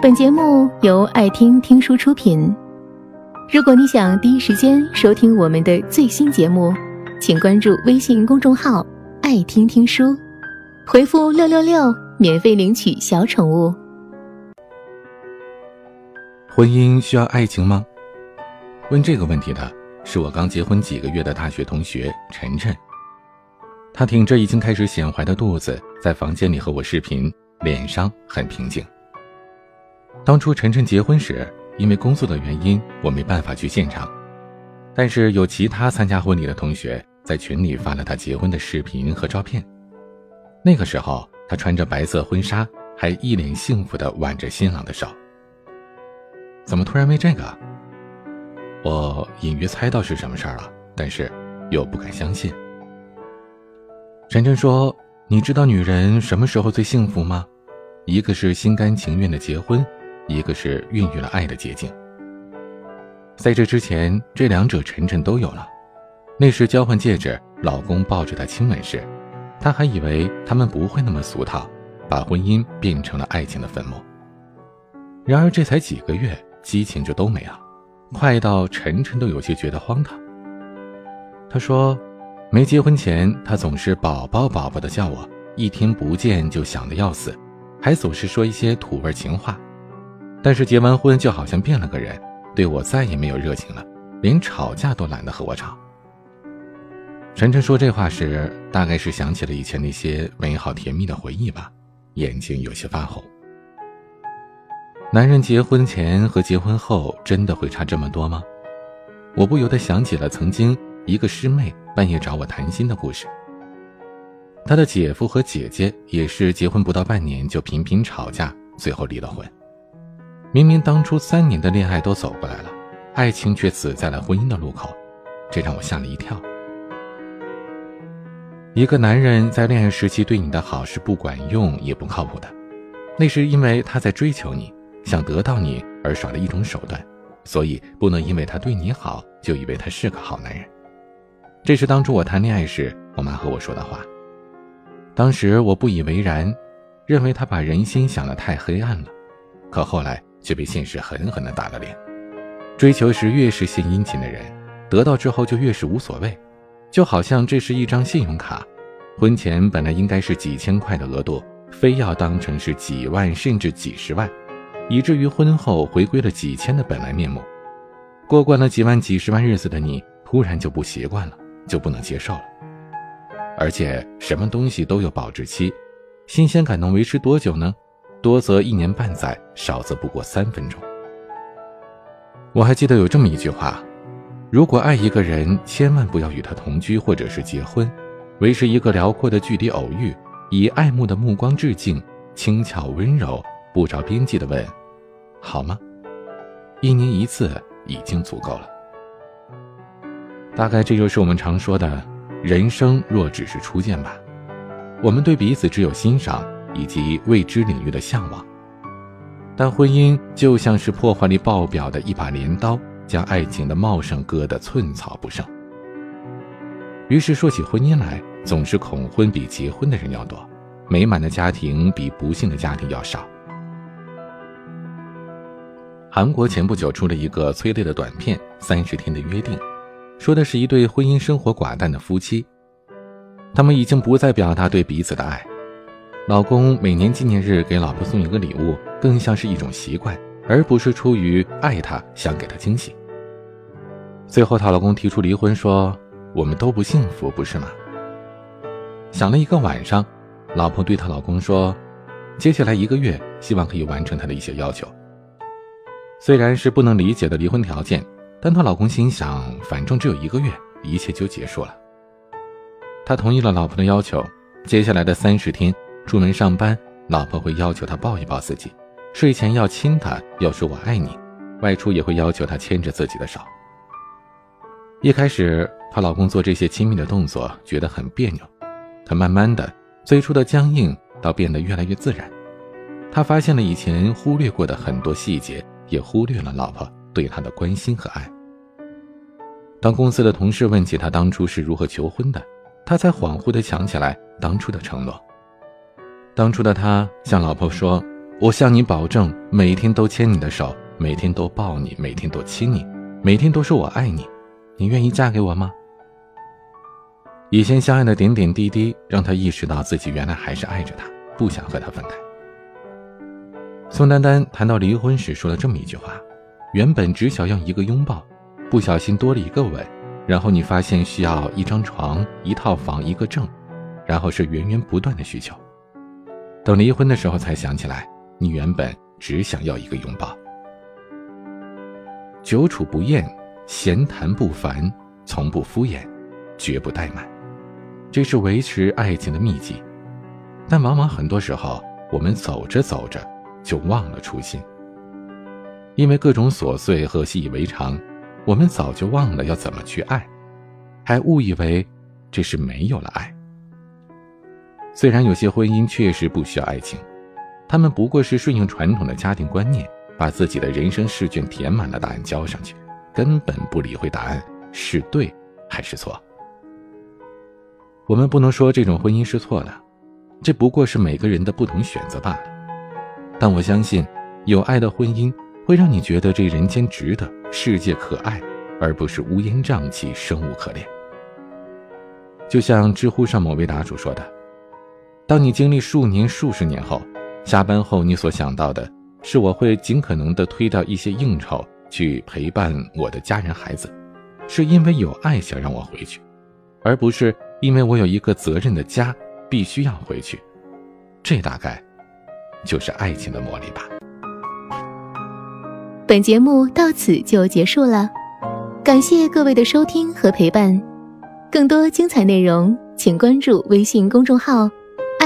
本节目由爱听听书出品。如果你想第一时间收听我们的最新节目，请关注微信公众号“爱听听书”，回复“六六六”免费领取小宠物。婚姻需要爱情吗？问这个问题的是我刚结婚几个月的大学同学晨晨。他挺着已经开始显怀的肚子，在房间里和我视频，脸上很平静。当初晨晨结婚时，因为工作的原因，我没办法去现场。但是有其他参加婚礼的同学在群里发了他结婚的视频和照片。那个时候，他穿着白色婚纱，还一脸幸福地挽着新郎的手。怎么突然问这个？我隐约猜到是什么事儿了，但是又不敢相信。晨晨说：“你知道女人什么时候最幸福吗？一个是心甘情愿的结婚。”一个是孕育了爱的结晶，在这之前，这两者晨晨都有了。那时交换戒指，老公抱着她亲吻时，她还以为他们不会那么俗套，把婚姻变成了爱情的坟墓。然而这才几个月，激情就都没了，快到晨晨都有些觉得荒唐。她说，没结婚前，他总是宝宝宝宝的叫我，一天不见就想得要死，还总是说一些土味情话。但是结完婚就好像变了个人，对我再也没有热情了，连吵架都懒得和我吵。晨晨说这话时，大概是想起了以前那些美好甜蜜的回忆吧，眼睛有些发红。男人结婚前和结婚后真的会差这么多吗？我不由得想起了曾经一个师妹半夜找我谈心的故事。她的姐夫和姐姐也是结婚不到半年就频频吵架，最后离了婚。明明当初三年的恋爱都走过来了，爱情却死在了婚姻的路口，这让我吓了一跳。一个男人在恋爱时期对你的好是不管用也不靠谱的，那是因为他在追求你，想得到你而耍的一种手段，所以不能因为他对你好就以为他是个好男人。这是当初我谈恋爱时我妈和我说的话，当时我不以为然，认为他把人心想的太黑暗了，可后来。却被现实狠狠地打了脸。追求时越是献殷勤的人，得到之后就越是无所谓，就好像这是一张信用卡，婚前本来应该是几千块的额度，非要当成是几万甚至几十万，以至于婚后回归了几千的本来面目。过惯了几万几十万日子的你，突然就不习惯了，就不能接受了。而且什么东西都有保质期，新鲜感能维持多久呢？多则一年半载，少则不过三分钟。我还记得有这么一句话：如果爱一个人，千万不要与他同居或者是结婚，维持一个辽阔的距离偶遇，以爱慕的目光致敬，轻巧温柔，不着边际的问：“好吗？”一年一次已经足够了。大概这就是我们常说的“人生若只是初见”吧。我们对彼此只有欣赏。以及未知领域的向往，但婚姻就像是破坏力爆表的一把镰刀，将爱情的茂盛割得寸草不生。于是说起婚姻来，总是恐婚比结婚的人要多，美满的家庭比不幸的家庭要少。韩国前不久出了一个催泪的短片《三十天的约定》，说的是一对婚姻生活寡淡的夫妻，他们已经不再表达对彼此的爱。老公每年纪念日给老婆送一个礼物，更像是一种习惯，而不是出于爱她想给她惊喜。最后，她老公提出离婚，说：“我们都不幸福，不是吗？”想了一个晚上，老婆对她老公说：“接下来一个月，希望可以完成她的一些要求。”虽然是不能理解的离婚条件，但她老公心想，反正只有一个月，一切就结束了。他同意了老婆的要求，接下来的三十天。出门上班，老婆会要求他抱一抱自己；睡前要亲他，要说我爱你；外出也会要求他牵着自己的手。一开始，她老公做这些亲密的动作觉得很别扭，可慢慢的，最初的僵硬倒变得越来越自然。他发现了以前忽略过的很多细节，也忽略了老婆对他的关心和爱。当公司的同事问起他当初是如何求婚的，他才恍惚地想起来当初的承诺。当初的他向老婆说：“我向你保证，每天都牵你的手，每天都抱你，每天都亲你，每天都说我爱你，你愿意嫁给我吗？以前相爱的点点滴滴，让他意识到自己原来还是爱着他，不想和他分开。宋丹丹谈到离婚时说了这么一句话：原本只想要一个拥抱，不小心多了一个吻，然后你发现需要一张床、一套房、一个证，然后是源源不断的需求。等离婚的时候才想起来。你原本只想要一个拥抱，久处不厌，闲谈不烦，从不敷衍，绝不怠慢，这是维持爱情的秘籍。但往往很多时候，我们走着走着就忘了初心，因为各种琐碎和习以为常，我们早就忘了要怎么去爱，还误以为这是没有了爱。虽然有些婚姻确实不需要爱情。他们不过是顺应传统的家庭观念，把自己的人生试卷填满了答案交上去，根本不理会答案是对还是错。我们不能说这种婚姻是错的，这不过是每个人的不同选择罢了。但我相信，有爱的婚姻会让你觉得这人间值得，世界可爱，而不是乌烟瘴气、生无可恋。就像知乎上某位答主说的：“当你经历数年、数十年后。”下班后，你所想到的是我会尽可能的推掉一些应酬，去陪伴我的家人孩子，是因为有爱想让我回去，而不是因为我有一个责任的家必须要回去。这大概就是爱情的魔力吧。本节目到此就结束了，感谢各位的收听和陪伴。更多精彩内容，请关注微信公众号“